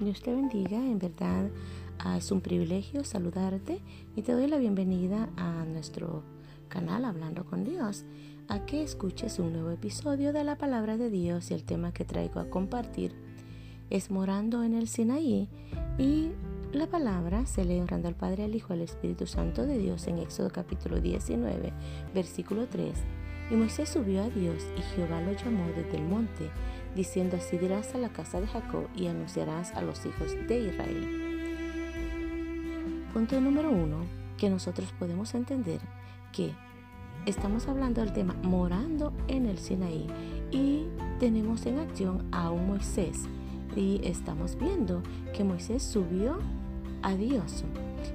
Dios te bendiga, en verdad ah, es un privilegio saludarte y te doy la bienvenida a nuestro canal Hablando con Dios, a que escuches un nuevo episodio de la palabra de Dios y el tema que traigo a compartir es morando en el Sinaí y la palabra se lee honrando al Padre, al Hijo, al Espíritu Santo de Dios en Éxodo capítulo 19, versículo 3. Y Moisés subió a Dios y Jehová lo llamó desde el monte diciendo así dirás a la casa de Jacob y anunciarás a los hijos de Israel. Punto número uno, que nosotros podemos entender que estamos hablando del tema morando en el Sinaí y tenemos en acción a un Moisés y estamos viendo que Moisés subió a Dios.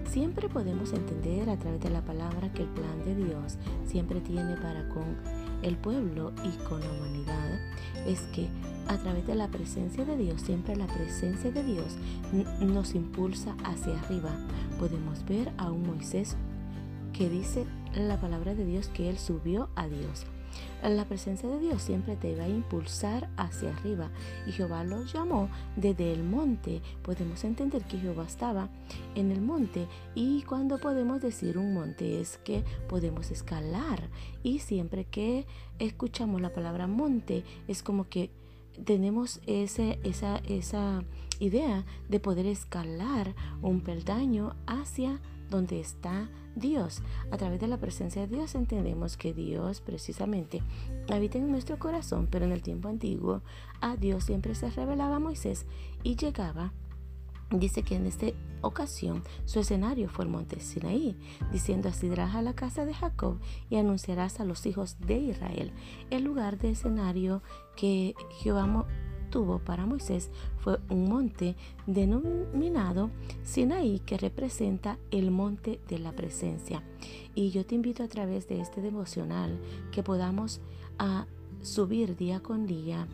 Siempre podemos entender a través de la palabra que el plan de Dios siempre tiene para con el pueblo y con la humanidad es que a través de la presencia de Dios, siempre la presencia de Dios nos impulsa hacia arriba. Podemos ver a un Moisés que dice la palabra de Dios que él subió a Dios. La presencia de Dios siempre te va a impulsar hacia arriba. Y Jehová lo llamó desde el monte. Podemos entender que Jehová estaba en el monte. Y cuando podemos decir un monte es que podemos escalar. Y siempre que escuchamos la palabra monte es como que tenemos esa, esa idea de poder escalar un peldaño hacia donde está Dios. A través de la presencia de Dios entendemos que Dios precisamente habita en nuestro corazón, pero en el tiempo antiguo a Dios siempre se revelaba a Moisés y llegaba Dice que en esta ocasión su escenario fue el monte Sinaí, diciendo así a la casa de Jacob y anunciarás a los hijos de Israel. El lugar de escenario que Jehová tuvo para Moisés fue un monte denominado Sinaí que representa el monte de la presencia. Y yo te invito a través de este devocional que podamos a subir día con día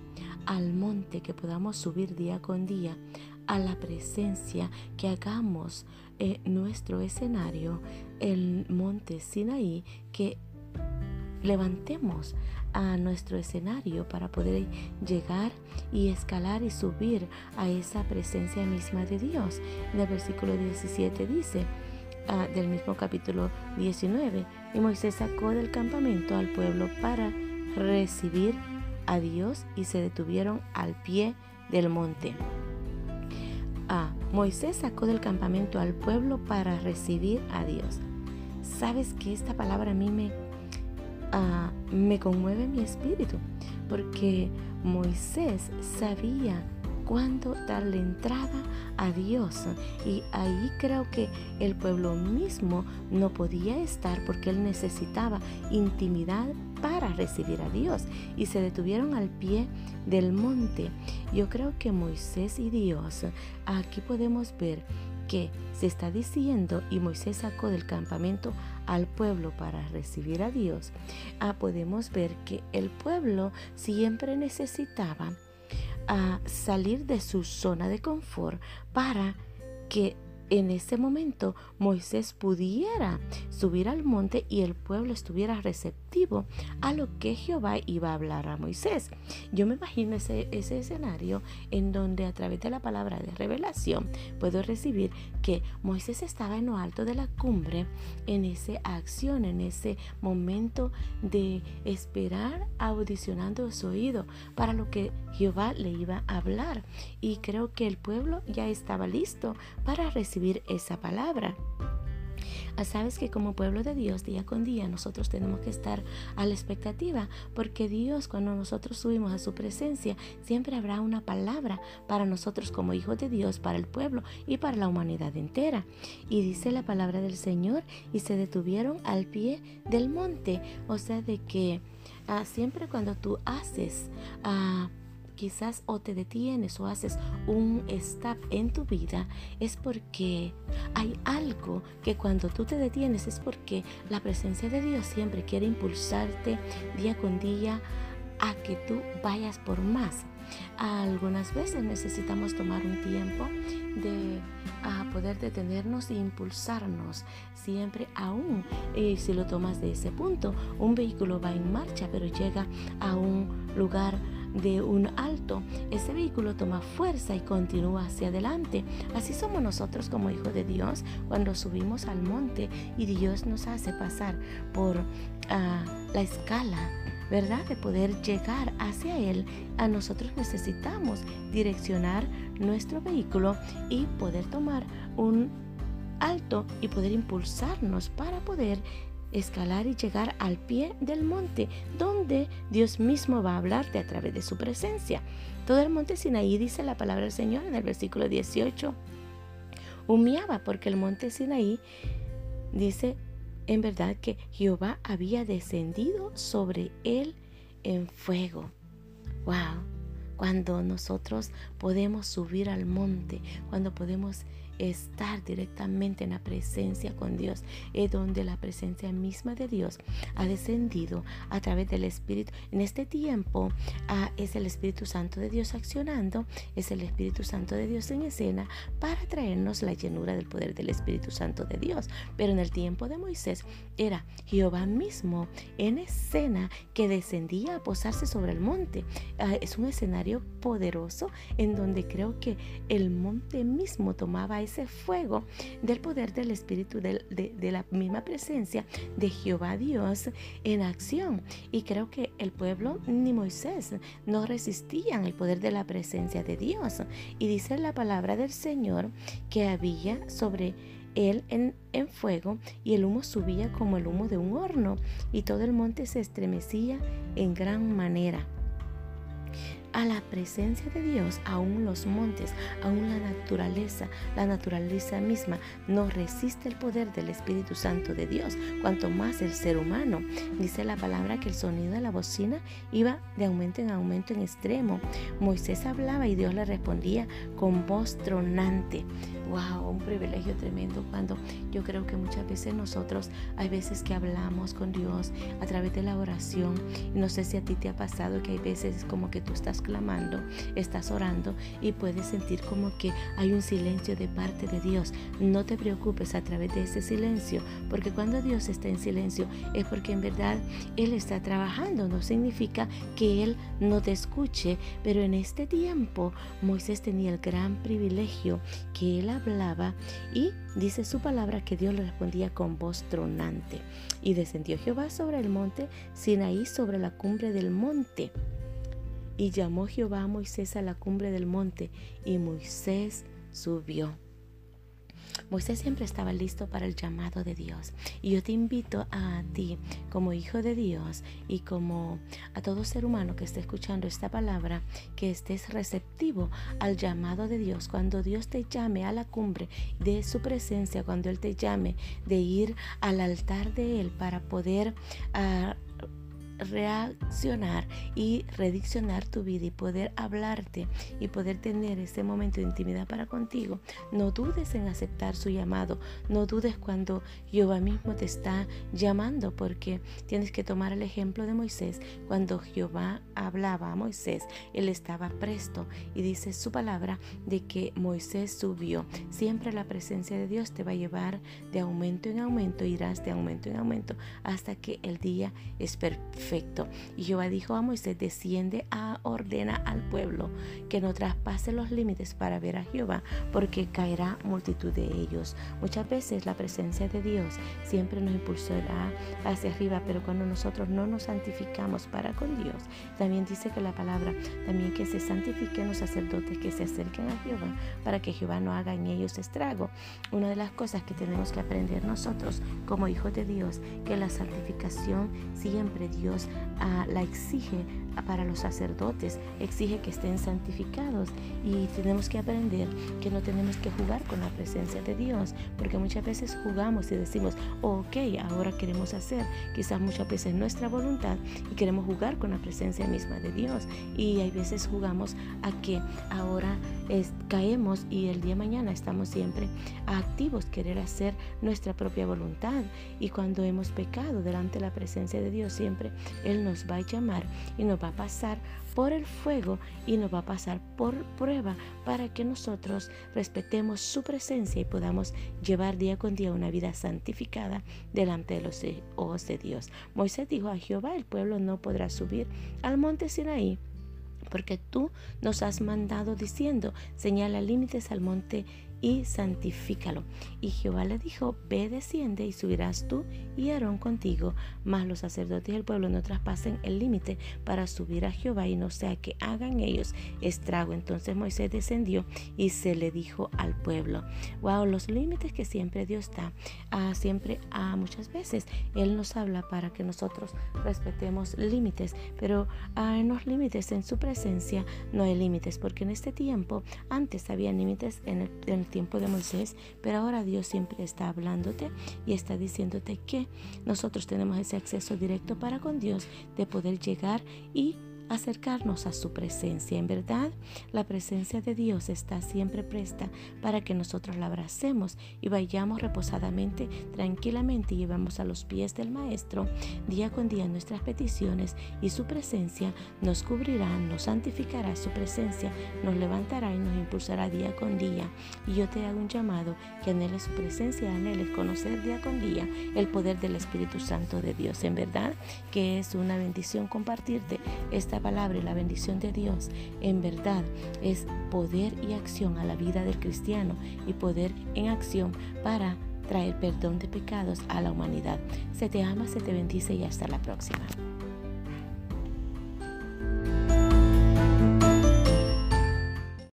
al monte, que podamos subir día con día a la presencia, que hagamos eh, nuestro escenario, el monte Sinaí, que levantemos a nuestro escenario para poder llegar y escalar y subir a esa presencia misma de Dios. En el versículo 17 dice, ah, del mismo capítulo 19, y Moisés sacó del campamento al pueblo para recibir a Dios y se detuvieron al pie del monte. Ah, Moisés sacó del campamento al pueblo para recibir a Dios. ¿Sabes que esta palabra a mí me Me conmueve mi espíritu, porque Moisés sabía cuándo darle entrada a Dios. Y ahí creo que el pueblo mismo no podía estar porque él necesitaba intimidad para recibir a Dios. Y se detuvieron al pie del monte. Yo creo que Moisés y Dios, aquí podemos ver que se está diciendo y Moisés sacó del campamento al pueblo para recibir a Dios, ah, podemos ver que el pueblo siempre necesitaba ah, salir de su zona de confort para que en ese momento Moisés pudiera subir al monte y el pueblo estuviera receptivo a lo que Jehová iba a hablar a Moisés. Yo me imagino ese, ese escenario en donde a través de la palabra de revelación puedo recibir que Moisés estaba en lo alto de la cumbre, en esa acción, en ese momento de esperar audicionando su oído para lo que Jehová le iba a hablar. Y creo que el pueblo ya estaba listo para recibir esa palabra. Ah, sabes que como pueblo de Dios, día con día, nosotros tenemos que estar a la expectativa, porque Dios, cuando nosotros subimos a su presencia, siempre habrá una palabra para nosotros como hijos de Dios, para el pueblo y para la humanidad entera. Y dice la palabra del Señor, y se detuvieron al pie del monte. O sea, de que ah, siempre cuando tú haces... a quizás o te detienes o haces un stop en tu vida, es porque hay algo que cuando tú te detienes es porque la presencia de Dios siempre quiere impulsarte día con día a que tú vayas por más. Algunas veces necesitamos tomar un tiempo de poder detenernos e impulsarnos siempre aún. Y si lo tomas de ese punto, un vehículo va en marcha, pero llega a un lugar de un alto, ese vehículo toma fuerza y continúa hacia adelante. Así somos nosotros como hijos de Dios cuando subimos al monte y Dios nos hace pasar por ah, la escala ¿verdad? De poder llegar hacia Él, a nosotros necesitamos direccionar nuestro vehículo y poder tomar un alto y poder impulsarnos para poder escalar y llegar al pie del monte, donde Dios mismo va a hablarte a través de su presencia. Todo el monte Sinaí dice la palabra del Señor en el versículo 18. Humeaba porque el monte Sinaí dice en verdad que Jehová había descendido sobre él en fuego. Wow, cuando nosotros podemos subir al monte, cuando podemos estar directamente en la presencia con Dios, es donde la presencia misma de Dios ha descendido a través del Espíritu. En este tiempo ah, es el Espíritu Santo de Dios accionando, es el Espíritu Santo de Dios en escena para traernos la llenura del poder del Espíritu Santo de Dios. Pero en el tiempo de Moisés era Jehová mismo en escena que descendía a posarse sobre el monte. Ah, es un escenario poderoso en donde creo que el monte mismo tomaba fuego del poder del Espíritu, de, de la misma presencia de Jehová Dios en acción. Y creo que el pueblo ni Moisés no resistían el poder de la presencia de Dios. Y dice la palabra del Señor que había sobre él en, en, fuego y el humo subía como el humo de un horno y todo el monte se estremecía en gran manera a la presencia de Dios, aún los montes, aún la naturaleza, la naturaleza misma no resiste el poder del Espíritu Santo de Dios, cuanto más el ser humano. Dice la palabra que el sonido de la bocina iba de aumento en aumento en extremo. Moisés hablaba y Dios le respondía con voz tronante. Wow, un privilegio tremendo cuando yo creo que muchas veces nosotros hay veces que hablamos con Dios a través de la oración. no sé si a ti te ha pasado que hay veces como que tú estás clamando, estás orando y puedes sentir como que hay un silencio de parte de Dios. No te preocupes a través de ese silencio, porque cuando Dios está en silencio es porque en verdad Él está trabajando. No significa que Él no te escuche, pero en este tiempo Moisés tenía el gran privilegio que Él hablaba y dice su palabra que Dios le respondía con voz tronante. Y descendió Jehová sobre el monte Sinaí, sobre la cumbre del monte. Y llamó Jehová a Moisés a la cumbre del monte, y Moisés subió. Moisés siempre estaba listo para el llamado de Dios. Y yo te invito a ti, como hijo de Dios y como a todo ser humano que esté escuchando esta palabra, que estés receptivo al llamado de Dios. Cuando Dios te llame a la cumbre de su presencia, cuando Él te llame de ir al altar de Él para poder... Uh, reaccionar y rediccionar tu vida y poder hablarte y poder tener ese momento de intimidad para contigo, no dudes en aceptar su llamado. No dudes cuando Jehová mismo te está llamando porque tienes que tomar el ejemplo de Moisés. Cuando Jehová hablaba a Moisés, él estaba presto y dice su palabra de que Moisés subió. Siempre la presencia de Dios te va a llevar de aumento en aumento, irás de aumento en aumento hasta que el día es perfecto y Jehová dijo a Moisés, desciende a ordena al pueblo que no traspase los límites para ver a Jehová, porque caerá multitud de ellos. Muchas veces la presencia de Dios siempre nos impulsará hacia arriba, pero cuando nosotros no nos santificamos para con Dios, también dice que la palabra, también que se santifiquen los sacerdotes que se acerquen a Jehová, para que Jehová no haga en ellos estrago. Una de las cosas que tenemos que aprender nosotros como hijos de Dios, que la santificación siempre Dios la exige para los sacerdotes, exige que estén santificados. Y tenemos que aprender que no tenemos que jugar con la presencia de Dios, porque muchas veces jugamos y decimos, ok, ahora queremos hacer quizás muchas veces nuestra voluntad y queremos jugar con la presencia misma de Dios. Y hay veces jugamos a que ahora caemos y el día de mañana estamos siempre activos, querer hacer nuestra propia voluntad. Y cuando hemos pecado delante de la presencia de Dios siempre Él nos va a llamar y nos va pasar por el fuego y nos va a pasar por prueba para que nosotros respetemos su presencia y podamos llevar día con día una vida santificada delante de los ojos de Dios. Moisés dijo a Jehová, el pueblo no podrá subir al monte Sinaí porque tú nos has mandado diciendo, señala límites al monte y santifícalo. Y Jehová le dijo, ve, desciende y subirás tú y Aarón contigo, mas los sacerdotes del pueblo no traspasen el límite para subir a Jehová y no sea que hagan ellos estrago. Entonces Moisés descendió y se le dijo al pueblo, wow, los límites que siempre Dios da, ah, siempre, ah, muchas veces Él nos habla para que nosotros respetemos límites, pero ah, en los límites, en su presencia, no hay límites, porque en este tiempo, antes había límites en tiempo de Moisés, pero ahora Dios siempre está hablándote y está diciéndote que nosotros tenemos ese acceso directo para con Dios de poder llegar y acercarnos a su presencia. En verdad, la presencia de Dios está siempre presta para que nosotros la abracemos y vayamos reposadamente, tranquilamente y llevamos a los pies del Maestro día con día nuestras peticiones y su presencia nos cubrirá, nos santificará, su presencia nos levantará y nos impulsará día con día. Y yo te hago un llamado que anhele su presencia, anhele conocer día con día el poder del Espíritu Santo de Dios. En verdad que es una bendición compartirte palabra y la bendición de Dios en verdad es poder y acción a la vida del cristiano y poder en acción para traer perdón de pecados a la humanidad. Se te ama, se te bendice y hasta la próxima.